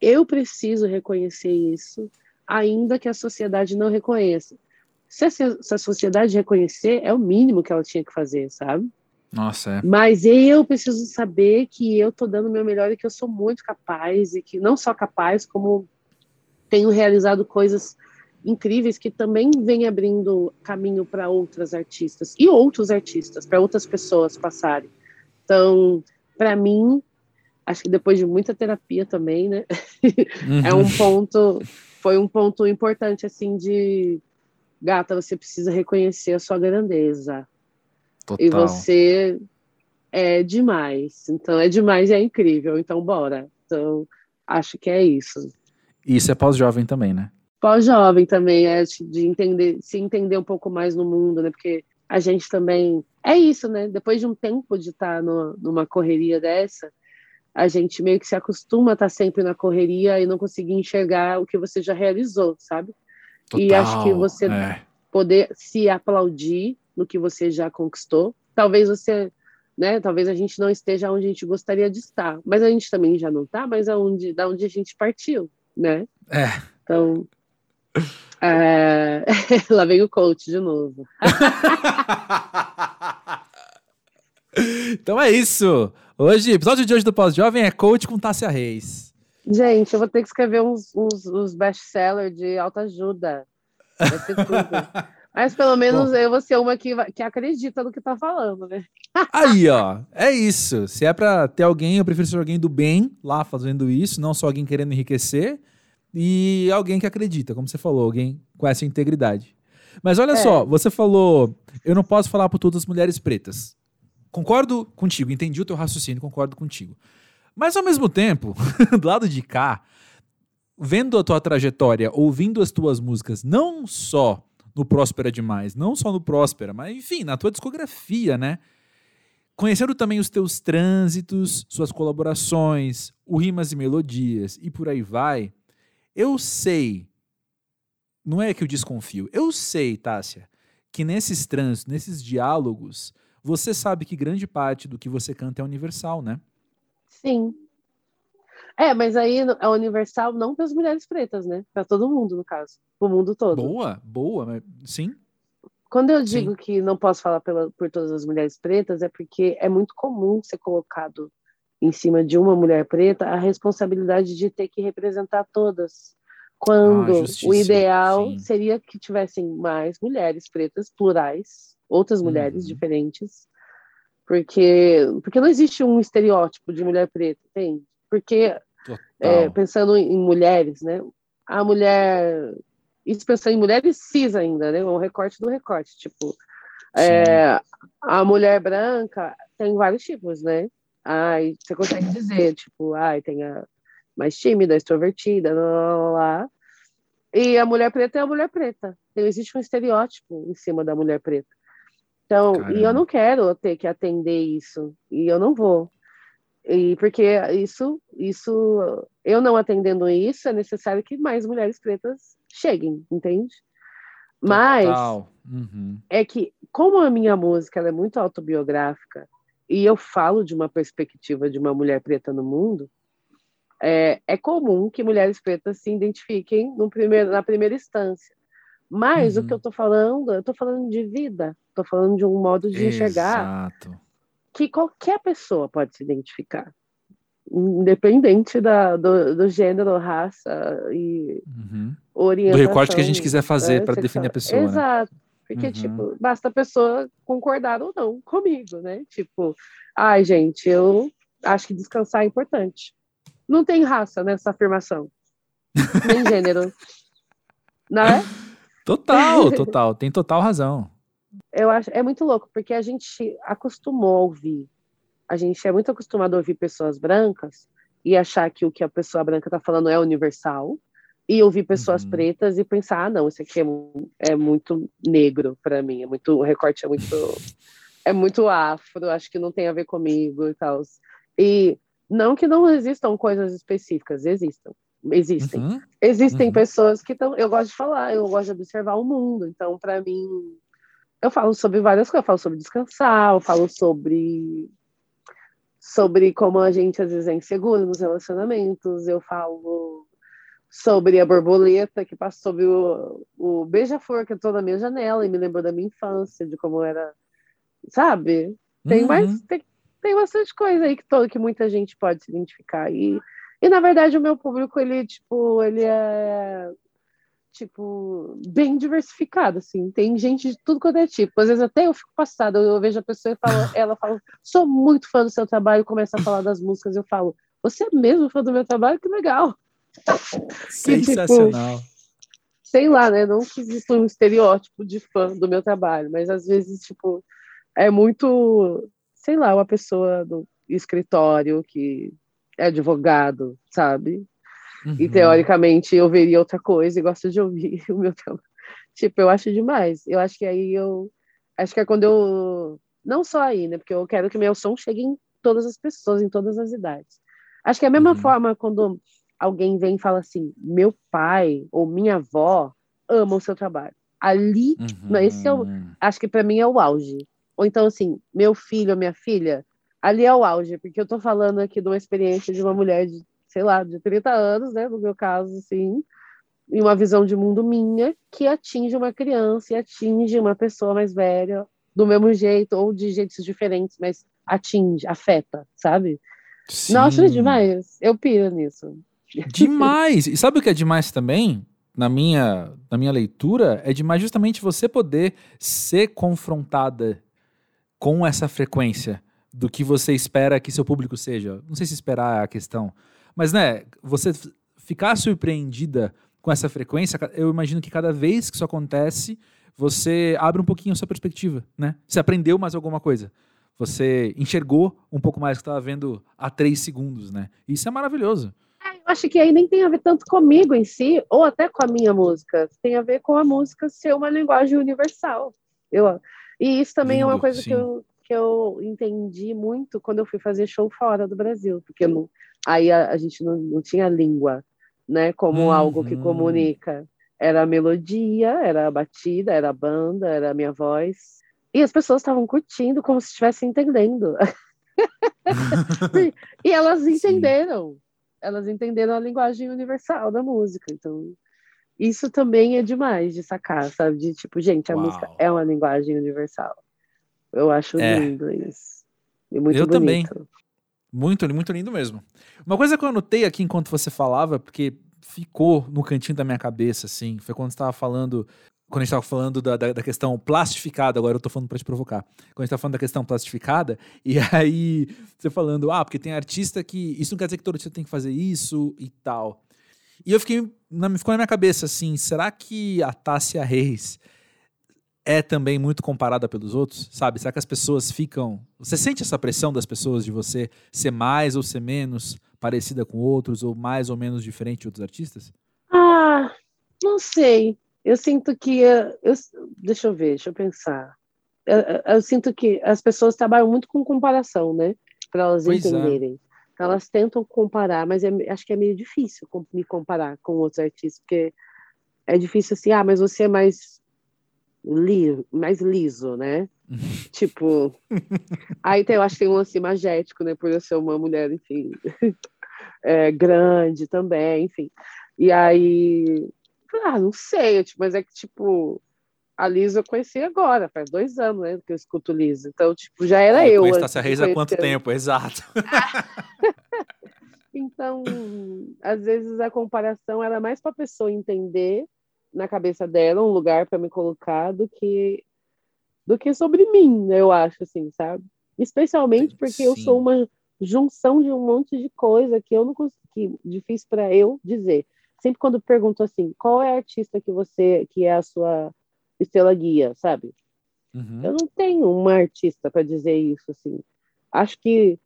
eu preciso reconhecer isso, ainda que a sociedade não reconheça. Se a, se a sociedade reconhecer, é o mínimo que ela tinha que fazer, sabe? Nossa, é. Mas eu preciso saber que eu tô dando o meu melhor e que eu sou muito capaz, e que não só capaz, como tenho realizado coisas incríveis que também vêm abrindo caminho para outras artistas e outros artistas, para outras pessoas passarem. Então, para mim, acho que depois de muita terapia também, né? Uhum. [LAUGHS] é um ponto, foi um ponto importante assim de gata, você precisa reconhecer a sua grandeza. Total. E você é demais. Então é demais e é incrível. Então bora. Então acho que é isso. Isso é pós-jovem também, né? Pós-jovem também é de entender, se entender um pouco mais no mundo, né? Porque a gente também é isso, né? Depois de um tempo de estar no, numa correria dessa, a gente meio que se acostuma a estar sempre na correria e não conseguir enxergar o que você já realizou, sabe? Total, e acho que você é. poder se aplaudir no que você já conquistou. Talvez você, né? Talvez a gente não esteja onde a gente gostaria de estar, mas a gente também já não está, mas aonde, da onde a gente partiu, né? É. Então, é... [LAUGHS] lá vem o coach de novo. [LAUGHS] então é isso. Hoje, episódio de hoje do Pós-Jovem é coach com Tássia Reis. Gente, eu vou ter que escrever uns, uns, uns best-sellers de autoajuda. Vai ser tudo. [LAUGHS] Mas pelo menos Bom. eu vou ser uma que, que acredita no que tá falando, né? Aí, ó, é isso. Se é pra ter alguém, eu prefiro ser alguém do bem lá fazendo isso, não só alguém querendo enriquecer, e alguém que acredita, como você falou, alguém com essa integridade. Mas olha é. só, você falou, eu não posso falar por todas as mulheres pretas. Concordo contigo, entendi o teu raciocínio, concordo contigo. Mas ao mesmo tempo, [LAUGHS] do lado de cá, vendo a tua trajetória, ouvindo as tuas músicas, não só no Próspera Demais, não só no Próspera, mas enfim, na tua discografia, né? Conhecendo também os teus trânsitos, suas colaborações, o Rimas e Melodias e por aí vai, eu sei, não é que eu desconfio, eu sei, Tássia, que nesses trânsitos, nesses diálogos, você sabe que grande parte do que você canta é universal, né? Sim. É, mas aí é universal não para as mulheres pretas, né? Para todo mundo, no caso. O mundo todo. Boa, boa, sim. Quando eu digo sim. que não posso falar pela, por todas as mulheres pretas, é porque é muito comum ser colocado em cima de uma mulher preta a responsabilidade de ter que representar todas. Quando ah, o ideal sim. seria que tivessem mais mulheres pretas, plurais, outras mulheres uhum. diferentes, porque, porque não existe um estereótipo de mulher preta, tem? Porque é, pensando em mulheres, né? A mulher. Isso pensando em mulheres cis ainda, né? O recorte do recorte. Tipo, é, a mulher branca tem vários tipos, né? Ai, você consegue dizer, tipo, ai, tem a mais tímida, extrovertida, lá, lá, lá. E a mulher preta é a mulher preta. Então, existe um estereótipo em cima da mulher preta. Então, Caramba. e eu não quero ter que atender isso. E eu não vou. E porque isso, isso, eu não atendendo isso, é necessário que mais mulheres pretas cheguem, entende? Mas uhum. é que, como a minha música é muito autobiográfica e eu falo de uma perspectiva de uma mulher preta no mundo, é, é comum que mulheres pretas se identifiquem no primeiro, na primeira instância. Mas uhum. o que eu estou falando, eu estou falando de vida, estou falando de um modo de enxergar Exato que qualquer pessoa pode se identificar, independente da, do, do gênero, raça e uhum. orientação. Do recorte que a gente quiser fazer para definir a pessoa. Né? Exato. Né? Porque, uhum. tipo, basta a pessoa concordar ou não comigo, né? Tipo, ai, gente, eu acho que descansar é importante. Não tem raça nessa afirmação. Nem [LAUGHS] gênero. Não é? Total, [LAUGHS] total. Tem total razão eu acho é muito louco, porque a gente acostumou a ouvir. A gente é muito acostumado a ouvir pessoas brancas e achar que o que a pessoa branca está falando é universal, e ouvir pessoas uhum. pretas e pensar, ah, não, isso aqui é, é muito negro para mim, é muito, o recorte é muito é muito afro, acho que não tem a ver comigo e tal. E não que não existam coisas específicas, existam. Existem. Uhum. Existem uhum. pessoas que estão. Eu gosto de falar, eu gosto de observar o mundo. Então, para mim, eu falo sobre várias coisas, eu falo sobre descansar, eu falo sobre sobre como a gente às vezes é inseguro nos relacionamentos, eu falo sobre a borboleta que passou sobre o, o beija-flor que entrou na minha janela e me lembrou da minha infância, de como era, sabe? Tem uhum. mais tem, tem bastante coisa aí que todo que muita gente pode se identificar e e na verdade o meu público ele tipo, ele é tipo, bem diversificado, assim. Tem gente de tudo quanto é tipo. Às vezes até eu fico passada, eu vejo a pessoa e falo, [LAUGHS] ela fala, sou muito fã do seu trabalho, começa a falar das músicas, eu falo, você é mesmo fã do meu trabalho? Que legal. Sensacional. Tipo, sei lá, né? Não que exista um estereótipo de fã do meu trabalho, mas às vezes, tipo, é muito, sei lá, uma pessoa do escritório que é advogado, sabe? Uhum. E teoricamente eu veria outra coisa e gosto de ouvir [LAUGHS] o meu trabalho. Tipo, eu acho demais. Eu acho que aí eu. Acho que é quando eu. Não só aí, né? Porque eu quero que meu som chegue em todas as pessoas, em todas as idades. Acho que é a mesma uhum. forma quando alguém vem e fala assim: meu pai ou minha avó ama o seu trabalho. Ali, uhum. esse é o, acho que para mim é o auge. Ou então, assim, meu filho ou minha filha, ali é o auge, porque eu tô falando aqui de uma experiência de uma mulher de sei lá, de 30 anos, né, no meu caso, assim, e uma visão de mundo minha que atinge uma criança e atinge uma pessoa mais velha do mesmo jeito ou de jeitos diferentes, mas atinge, afeta, sabe? Sim. Nossa, é demais. Eu piro nisso. [LAUGHS] Demais. E sabe o que é demais também? Na minha, na minha leitura, é demais justamente você poder ser confrontada com essa frequência do que você espera que seu público seja. Não sei se esperar é a questão, mas, né, você ficar surpreendida com essa frequência, eu imagino que cada vez que isso acontece, você abre um pouquinho a sua perspectiva, né? Você aprendeu mais alguma coisa. Você enxergou um pouco mais que estava vendo há três segundos, né? Isso é maravilhoso. Eu acho que aí nem tem a ver tanto comigo em si, ou até com a minha música. Tem a ver com a música ser uma linguagem universal. Eu, e isso também Lindo, é uma coisa que eu, que eu entendi muito quando eu fui fazer show fora do Brasil, porque não, aí a, a gente não, não, tinha língua, né, como uhum. algo que comunica. Era a melodia, era a batida, era a banda, era a minha voz. E as pessoas estavam curtindo como se estivessem entendendo. [LAUGHS] [LAUGHS] e elas entenderam. Sim. Elas entenderam a linguagem universal da música. Então, isso também é demais de sacar, sabe? De tipo, gente, a Uau. música é uma linguagem universal. Eu acho é. lindo isso. E muito eu bonito. também. Muito, muito lindo mesmo. Uma coisa que eu anotei aqui enquanto você falava, porque ficou no cantinho da minha cabeça, assim, foi quando você estava falando. Quando a gente estava falando da, da, da, questão plastificada, agora eu estou falando para te provocar. Quando a gente estava falando da questão plastificada, [LAUGHS] e aí você falando, ah, porque tem artista que. Isso não quer dizer que todo artista tem que fazer isso e tal. E eu fiquei. Na, ficou na minha cabeça assim: será que a Tássia Reis é também muito comparada pelos outros, sabe? Será que as pessoas ficam. Você sente essa pressão das pessoas de você ser mais ou ser menos parecida com outros, ou mais ou menos diferente de outros artistas? Ah, não sei. Eu sinto que. Eu, deixa eu ver, deixa eu pensar. Eu, eu, sinto que as pessoas trabalham muito com comparação, né? Para elas pois é. entenderem. É. Então, elas tentam comparar, mas é, acho que é meio difícil me comparar com outros artistas, porque é difícil assim, ah, mas você é mais li, mais liso, né? [LAUGHS] tipo. Aí tem, eu acho que tem um lance magético, né? Por eu ser uma mulher, enfim, [LAUGHS] é, grande também, enfim. E aí. Ah, não sei, tipo, mas é que, tipo, a Lisa eu conheci agora, faz dois anos, né? Que eu escuto Lisa. Então, tipo, já era eu. Conheço Tassia Reis há quanto tempo? Exato. [LAUGHS] então, às vezes a comparação era mais para a pessoa entender na cabeça dela um lugar para me colocar do que do que sobre mim, eu acho assim, sabe? Especialmente porque Sim. eu sou uma junção de um monte de coisa que eu não consegui, difícil para eu dizer. Sempre quando pergunto assim, qual é a artista que você que é a sua estrela guia, sabe? Uhum. Eu não tenho uma artista para dizer isso assim. Acho que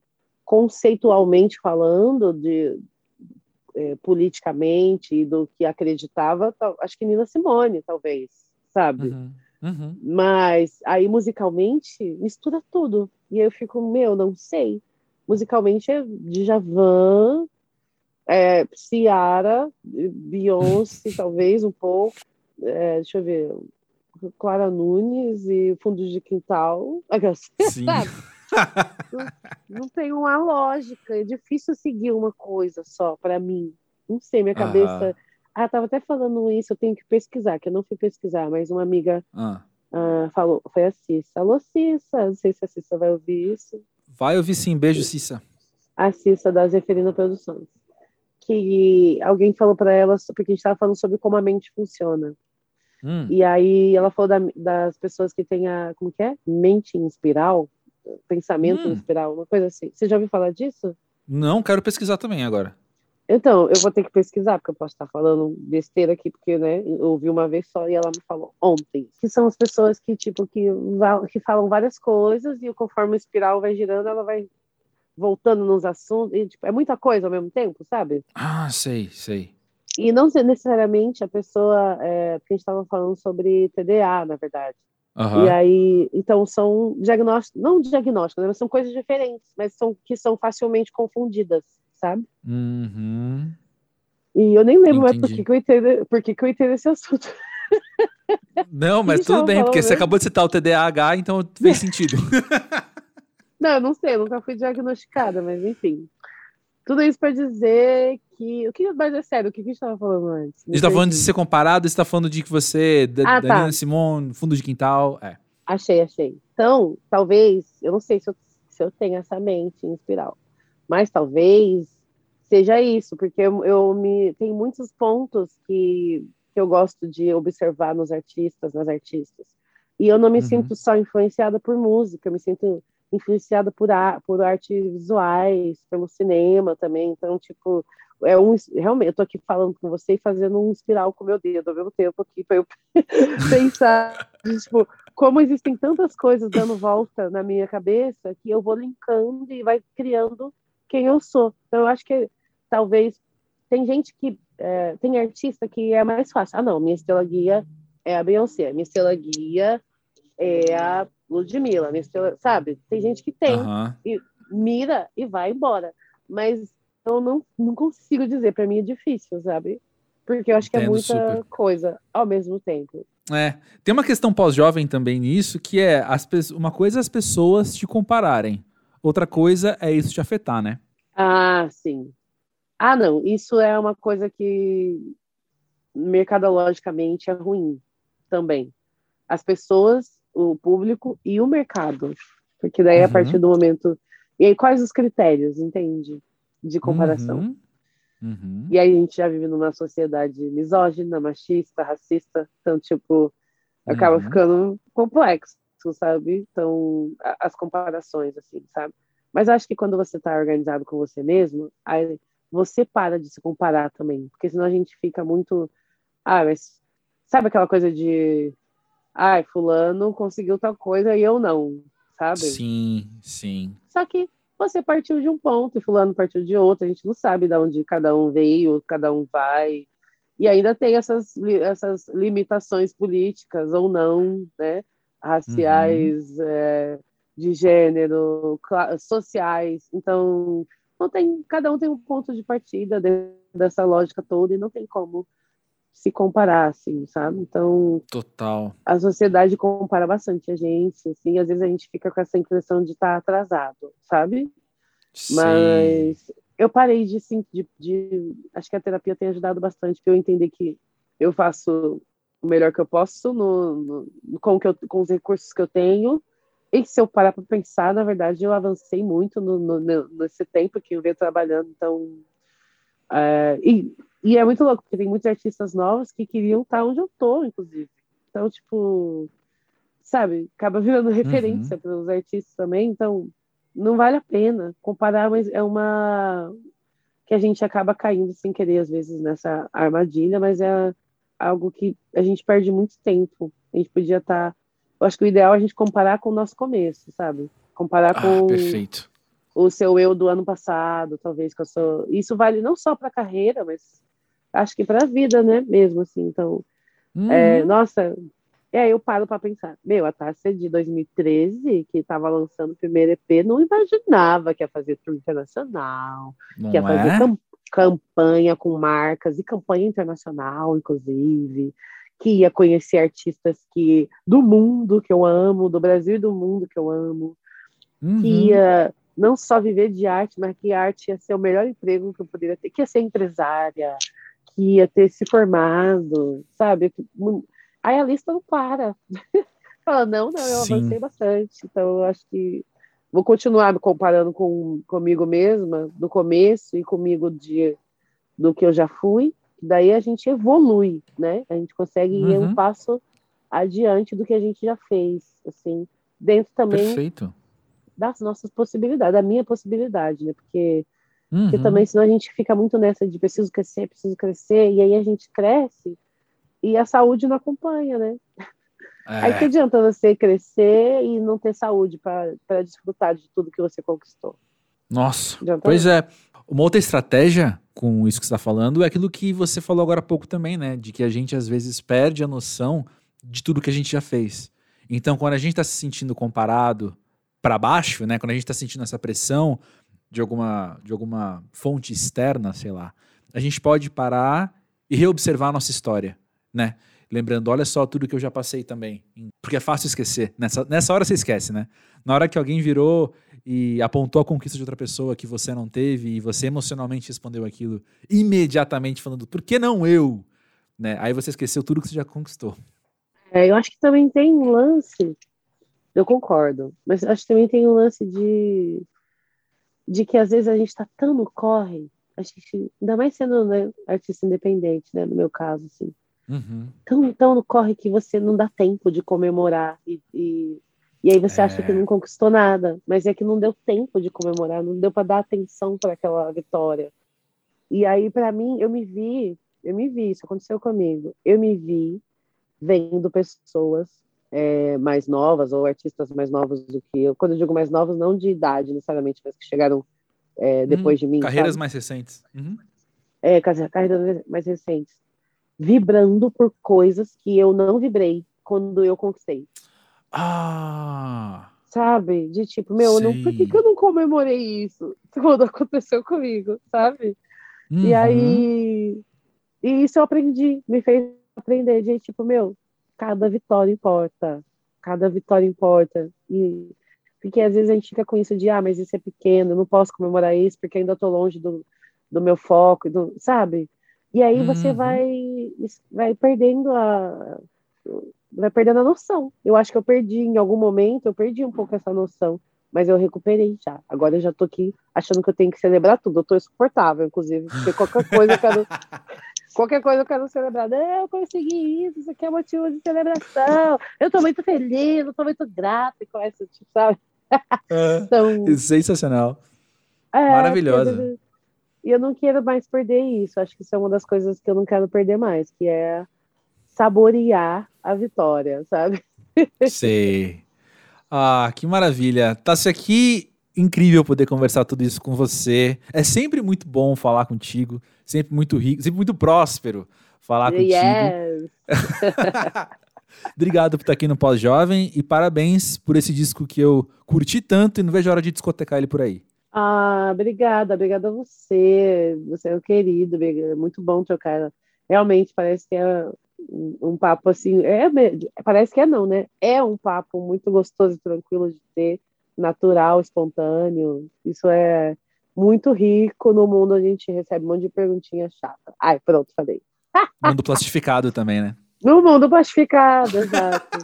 conceitualmente falando de é, politicamente e do que acreditava, acho que Nina Simone, talvez, sabe? Uhum, uhum. Mas aí musicalmente mistura tudo. E aí eu fico, meu, não sei. Musicalmente é Djavan, é, Ciara, Beyoncé, [LAUGHS] talvez um pouco. É, deixa eu ver. Clara Nunes e Fundos de Quintal. Sim. [LAUGHS] Sabe? não, não tem uma lógica, é difícil seguir uma coisa só para mim. Não sei, minha cabeça. Ah, tava até falando isso, eu tenho que pesquisar, que eu não fui pesquisar, mas uma amiga ah. Ah, falou, foi a Cissa. Alô, Cissa, não sei se a Cissa vai ouvir isso. Vai ouvir sim, beijo, Cissa. A Cissa da Zeferina Produções. Que alguém falou para ela, porque a gente estava falando sobre como a mente funciona. Hum. E aí ela falou da, das pessoas que têm a, como que é? Mente em espiral, pensamento Hum. em espiral, uma coisa assim. Você já ouviu falar disso? Não, quero pesquisar também agora. Então, eu vou ter que pesquisar, porque eu posso estar falando besteira aqui, porque, né, eu ouvi uma vez só e ela me falou ontem. Que são as pessoas que, tipo, que, que falam várias coisas e conforme o espiral vai girando, ela vai voltando nos assuntos. E, tipo, é muita coisa ao mesmo tempo, sabe? Ah, sei, sei. E não necessariamente a pessoa, é, porque a gente estava falando sobre TDA, na verdade. Aham. E aí, então são diagnósticos, não diagnósticos, né, mas são coisas diferentes, mas são que são facilmente confundidas, sabe? Uhum. E eu nem lembro mais por que, que eu entrei, por que, que eu entrei nesse assunto. Não, [LAUGHS] mas tudo bem, porque falando você mesmo? acabou de citar o TDAH, então fez sentido. [LAUGHS] Não, eu não sei, eu nunca fui diagnosticada, mas enfim. Tudo isso para dizer que. O que mais é sério? O que a gente estava falando antes? A gente tá falando de ser comparado, você tá falando de que você, da, Ah, tá. Daniela Simone, fundo de quintal. É. Achei, achei. Então, talvez, eu não sei se eu, se eu tenho essa mente em espiral, mas talvez seja isso, porque eu, eu me tem muitos pontos que, que eu gosto de observar nos artistas, nas artistas. E eu não me Uhum. sinto só influenciada por música, eu me sinto influenciada por, por artes visuais, pelo cinema também. Então, tipo, é um realmente eu tô aqui falando com você e fazendo um espiral com o meu dedo ao mesmo tempo aqui para eu [LAUGHS] pensar, tipo, como existem tantas coisas dando volta na minha cabeça que eu vou linkando e vai criando quem eu sou. Então, eu acho que talvez tem gente que é, tem artista que é mais fácil. Ah, não, minha estrela guia é a Beyoncé, minha estrela guia é a Ludmilla, sabe? Tem gente que tem, Aham. mira e vai embora. Mas eu não, não consigo dizer, para mim é difícil, sabe? Porque eu acho que é Entendo muita super. coisa ao mesmo tempo. É. Tem uma questão pós-jovem também nisso, que é as uma coisa é as pessoas te compararem. Outra coisa é isso te afetar, né? Ah, sim. Ah, não, isso é uma coisa que mercadologicamente é ruim também. As pessoas, o público e o mercado. Porque daí, a Uhum. partir do momento. E aí, quais os critérios, entende? De comparação. Uhum. Uhum. E aí, a gente já vive numa sociedade misógina, machista, racista. Então, tipo, acaba Uhum. ficando complexo, sabe? Então, a- as comparações, assim, sabe? Mas acho que quando você está organizado com você mesmo, aí você para de se comparar também. Porque senão a gente fica muito. Ah, mas sabe aquela coisa de. Ai, fulano conseguiu tal coisa e eu não, sabe? Sim, sim. Só que você partiu de um ponto e fulano partiu de outro. A gente não sabe de onde cada um veio, cada um vai. E ainda tem essas, essas limitações políticas ou não, né? Raciais, é, de gênero, sociais. Então, não tem, cada um tem um ponto de partida dentro dessa lógica toda e não tem como se comparar, assim, sabe? Então, Total. a sociedade compara bastante a gente, assim, às vezes a gente fica com essa impressão de estar atrasado, sabe? Sim. Mas eu parei de, sim, de, de- Acho que a terapia tem ajudado bastante para eu entender que eu faço o melhor que eu posso no, no- com, que eu- com os recursos que eu tenho. E se eu parar para pensar, na verdade, eu avancei muito no- no- nesse tempo que eu venho trabalhando. Então. É, e, e é muito louco, porque tem muitos artistas novos que queriam estar onde eu tô, inclusive. Então, tipo. Sabe? Acaba virando referência para os artistas também. Então, não vale a pena comparar, mas é uma que a gente acaba caindo sem querer às vezes nessa armadilha, mas é algo que a gente perde muito tempo. A gente podia estar, eu acho que o ideal é a gente comparar com o nosso começo, sabe? Comparar Ah, com perfeito. O seu eu do ano passado, talvez que eu sou. Isso vale não só para a carreira, mas acho que para a vida, né? Mesmo assim. Então, é, Uhum. nossa, e aí eu paro para pensar, meu, a Tássia de 2013, que estava lançando o primeiro EP, não imaginava que ia fazer tour internacional, Não que ia fazer é? cam- campanha com marcas e campanha internacional, inclusive, que ia conhecer artistas que do mundo que eu amo, do Brasil e do mundo que eu amo, Uhum. que ia não só viver de arte, mas que a arte ia ser o melhor emprego que eu poderia ter, que ia ser empresária, que ia ter se formado, sabe? Aí a lista não para. [LAUGHS] Fala, não, não, eu Sim. avancei bastante. Então, eu acho que vou continuar me comparando com comigo mesma, do começo, e comigo de do que eu já fui, daí a gente evolui, né? A gente consegue uhum. ir um uhum. passo adiante do que a gente já fez, assim, dentro também Perfeito. Das nossas possibilidades, da minha possibilidade, né? Porque, uhum. porque também senão a gente fica muito nessa de preciso crescer, preciso crescer, e aí a gente cresce e a saúde não acompanha, né? É. Aí que adianta você crescer e não ter saúde para desfrutar de tudo que você conquistou. Nossa, pois é. Uma outra estratégia com isso que você está falando é aquilo que você falou agora há pouco também, né? De que a gente às vezes perde a noção de tudo que a gente já fez. Então, quando a gente está se sentindo comparado para baixo, né? Quando a gente está sentindo essa pressão de alguma, de alguma fonte externa, sei lá, a gente pode parar e reobservar a nossa história, né? Lembrando, olha só tudo que eu já passei também. Porque é fácil esquecer. Nessa, nessa hora você esquece, né? Na hora que alguém virou e apontou a conquista de outra pessoa que você não teve e você emocionalmente respondeu aquilo imediatamente falando, por que não eu? Né? Aí você esqueceu tudo que você já conquistou. É, eu acho que também tem um lance, eu concordo, mas acho que também tem um lance de, de que às vezes a gente está tão no corre, a gente, ainda mais sendo né, artista independente, né, no meu caso, assim, uhum. tão, tão no corre que você não dá tempo de comemorar e, e e aí você é... acha que é. não conquistou nada, mas é que não deu tempo de comemorar, não deu para dar atenção para aquela vitória. E aí para mim eu me vi, eu me vi, isso aconteceu comigo. Eu me vi vendo pessoas é, mais novas ou artistas mais novos do que eu. Quando eu digo mais novos, não de idade necessariamente, mas que chegaram é, depois hum, de mim. Carreiras sabe? mais recentes. Uhum. É, carreiras mais recentes. Vibrando por coisas que eu não vibrei quando eu conquistei. Ah! Sabe? De tipo, meu, não, por que, que, eu não comemorei isso quando [LAUGHS] aconteceu comigo, sabe? Uhum. E aí. E isso eu aprendi, me fez aprender de tipo, meu, cada vitória importa. Cada vitória importa. E porque às vezes a gente fica com isso de, ah, mas isso é pequeno, não posso comemorar isso porque ainda estou longe do, do meu foco, do, sabe? E aí você uhum. vai, vai perdendo a, vai perdendo a noção. Eu acho que eu perdi em algum momento, eu perdi um pouco essa noção, mas eu recuperei já. Agora eu já tô aqui achando que eu tenho que celebrar tudo. Eu tô insuportável, inclusive, porque qualquer coisa eu quero. [LAUGHS] qualquer coisa eu quero celebrar. Eu consegui isso, isso aqui é motivo de celebração. Eu tô muito feliz, eu tô muito grata com essa, tipo, sabe? É, [LAUGHS] então, sensacional. É, Maravilhosa. E eu não quero mais perder isso. Acho que isso é uma das coisas que eu não quero perder mais, que é saborear a vitória, sabe? Sei. Ah, que maravilha. Tassi, aqui incrível poder conversar tudo isso com você. É sempre muito bom falar contigo, sempre muito rico, sempre muito próspero falar contigo. Yes. [LAUGHS] Obrigado por estar aqui no Pós-Jovem e parabéns por esse disco que eu curti tanto e não vejo a hora de discotecar ele por aí. Ah, obrigada, obrigada a você. Você é um querido, é muito bom trocar. Realmente parece que é um papo assim, é, parece que é não, né? É um papo muito gostoso e tranquilo de ter, natural, espontâneo. Isso é muito rico no mundo a gente recebe um monte de perguntinha chata. Ai, pronto, falei. [LAUGHS] Mundo plastificado também, né? No mundo plastificado, exato.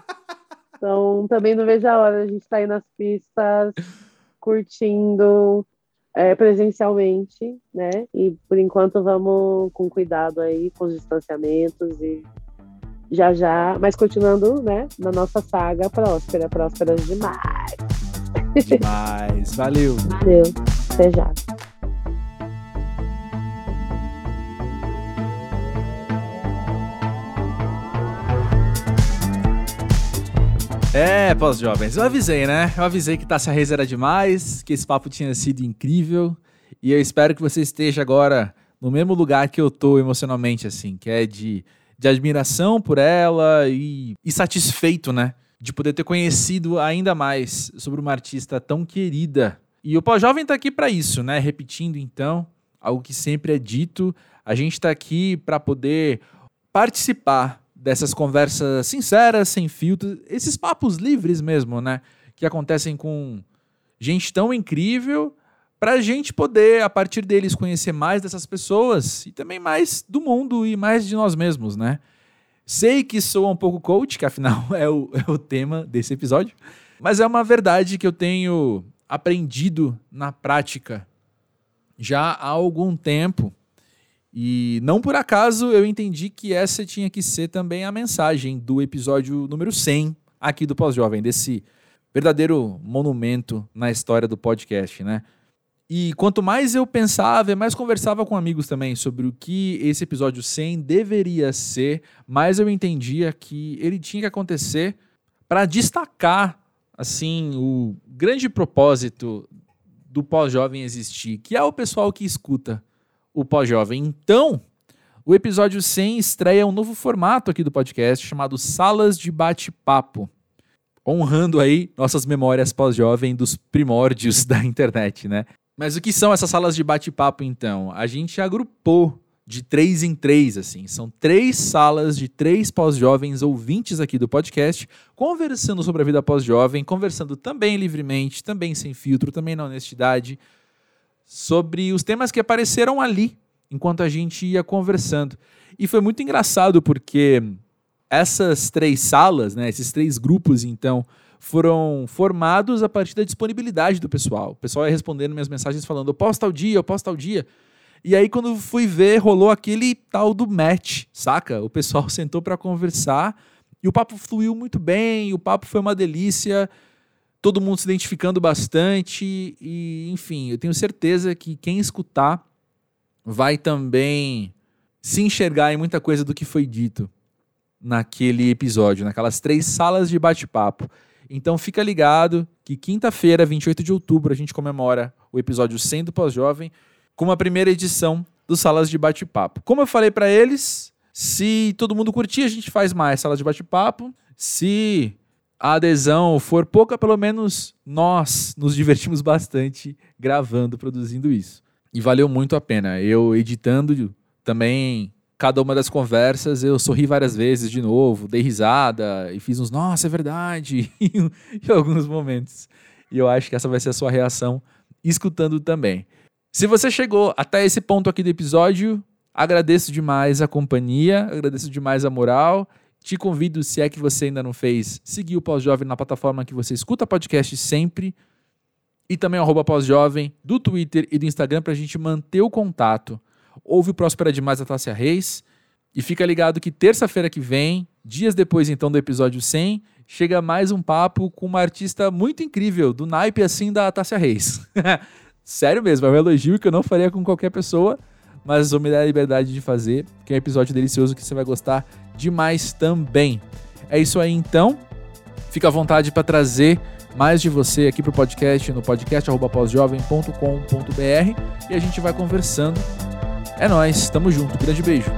Então, também não vejo a hora, a gente tá aí nas pistas, curtindo é, presencialmente, né? E por enquanto vamos com cuidado aí com os distanciamentos e já já, mas continuando, né, na nossa saga próspera, próspera demais. Demais, valeu. Valeu, até já. É, pós-jovens, eu avisei, né? Eu avisei que Tassia Reis era demais, que esse papo tinha sido incrível, e eu espero que você esteja agora no mesmo lugar que eu tô emocionalmente, assim, que é de de admiração por ela e, e satisfeito, né? De poder ter conhecido ainda mais sobre uma artista tão querida. E o Pós-Jovem tá aqui para isso, né? Repetindo então, algo que sempre é dito, a gente está aqui para poder participar dessas conversas sinceras, sem filtro, esses papos livres mesmo, né? Que acontecem com gente tão incrível para a gente poder, a partir deles, conhecer mais dessas pessoas e também mais do mundo e mais de nós mesmos, né? Sei que sou um pouco coach, que afinal [LAUGHS] é o, é o tema desse episódio, mas é uma verdade que eu tenho aprendido na prática já há algum tempo E não por acaso eu entendi que essa tinha que ser também a mensagem do episódio número 100 aqui do Pós-Jovem, desse verdadeiro monumento na história do podcast, né? E quanto mais eu pensava, mais conversava com amigos também sobre o que esse episódio 100 deveria ser, mais eu entendia que ele tinha que acontecer para destacar assim o grande propósito do pós-jovem existir, que é o pessoal que escuta o pós-jovem. Então, o episódio 100 estreia um novo formato aqui do podcast chamado Salas de Bate-Papo, honrando aí nossas memórias pós-jovem dos primórdios [LAUGHS] da internet, né? Mas o que são essas salas de bate-papo, então? A gente agrupou de três em três, assim. São três salas de três pós-jovens ouvintes aqui do podcast, conversando sobre a vida pós-jovem, conversando também livremente, também sem filtro, também na honestidade, sobre os temas que apareceram ali enquanto a gente ia conversando. E foi muito engraçado porque essas três salas, né, esses três grupos, então, foram formados a partir da disponibilidade do pessoal. O pessoal ia respondendo minhas mensagens falando, eu posto tal dia, eu posto tal dia. E aí, quando fui ver, rolou aquele tal do match, saca? O pessoal [LAUGHS] sentou para conversar e o papo fluiu muito bem, o papo foi uma delícia, todo mundo se identificando bastante. E, enfim, eu tenho certeza que quem escutar vai também se enxergar em muita coisa do que foi dito naquele episódio, naquelas três salas de bate-papo. Então fica ligado que quinta-feira, 28 de outubro, a gente comemora o episódio 100 do Pós-Jovem com uma primeira edição do Salas de Bate-Papo. Como eu falei para eles, se todo mundo curtir, a gente faz mais salas de bate-papo. Se a adesão for pouca, pelo menos nós nos divertimos bastante gravando, produzindo isso. E valeu muito a pena. Eu editando também cada uma das conversas eu sorri várias vezes de novo, dei risada e fiz uns, nossa, é verdade, [LAUGHS] em alguns momentos. E eu acho que essa vai ser a sua reação escutando também. Se você chegou até esse ponto aqui do episódio, agradeço demais a companhia, agradeço demais a moral. Te convido, se é que você ainda não fez, seguir o Pós-Jovem na plataforma que você escuta podcast sempre. E também arroba Pós-Jovem do Twitter e do Instagram para a gente manter o contato Houve o Próspera Demais da Tássia Reis. E fica ligado que terça-feira que vem, dias depois então do episódio 100, chega mais um papo com uma artista muito incrível, do naipe assim da Tássia Reis. [LAUGHS] Sério mesmo, é um elogio que eu não faria com qualquer pessoa, mas vou me dar a liberdade de fazer, que é um episódio delicioso que você vai gostar demais também. É isso aí então. Fica à vontade para trazer mais de você aqui pro podcast no podcast@pausjovem.com.br e a gente vai conversando é nós, tamo junto, grande beijo.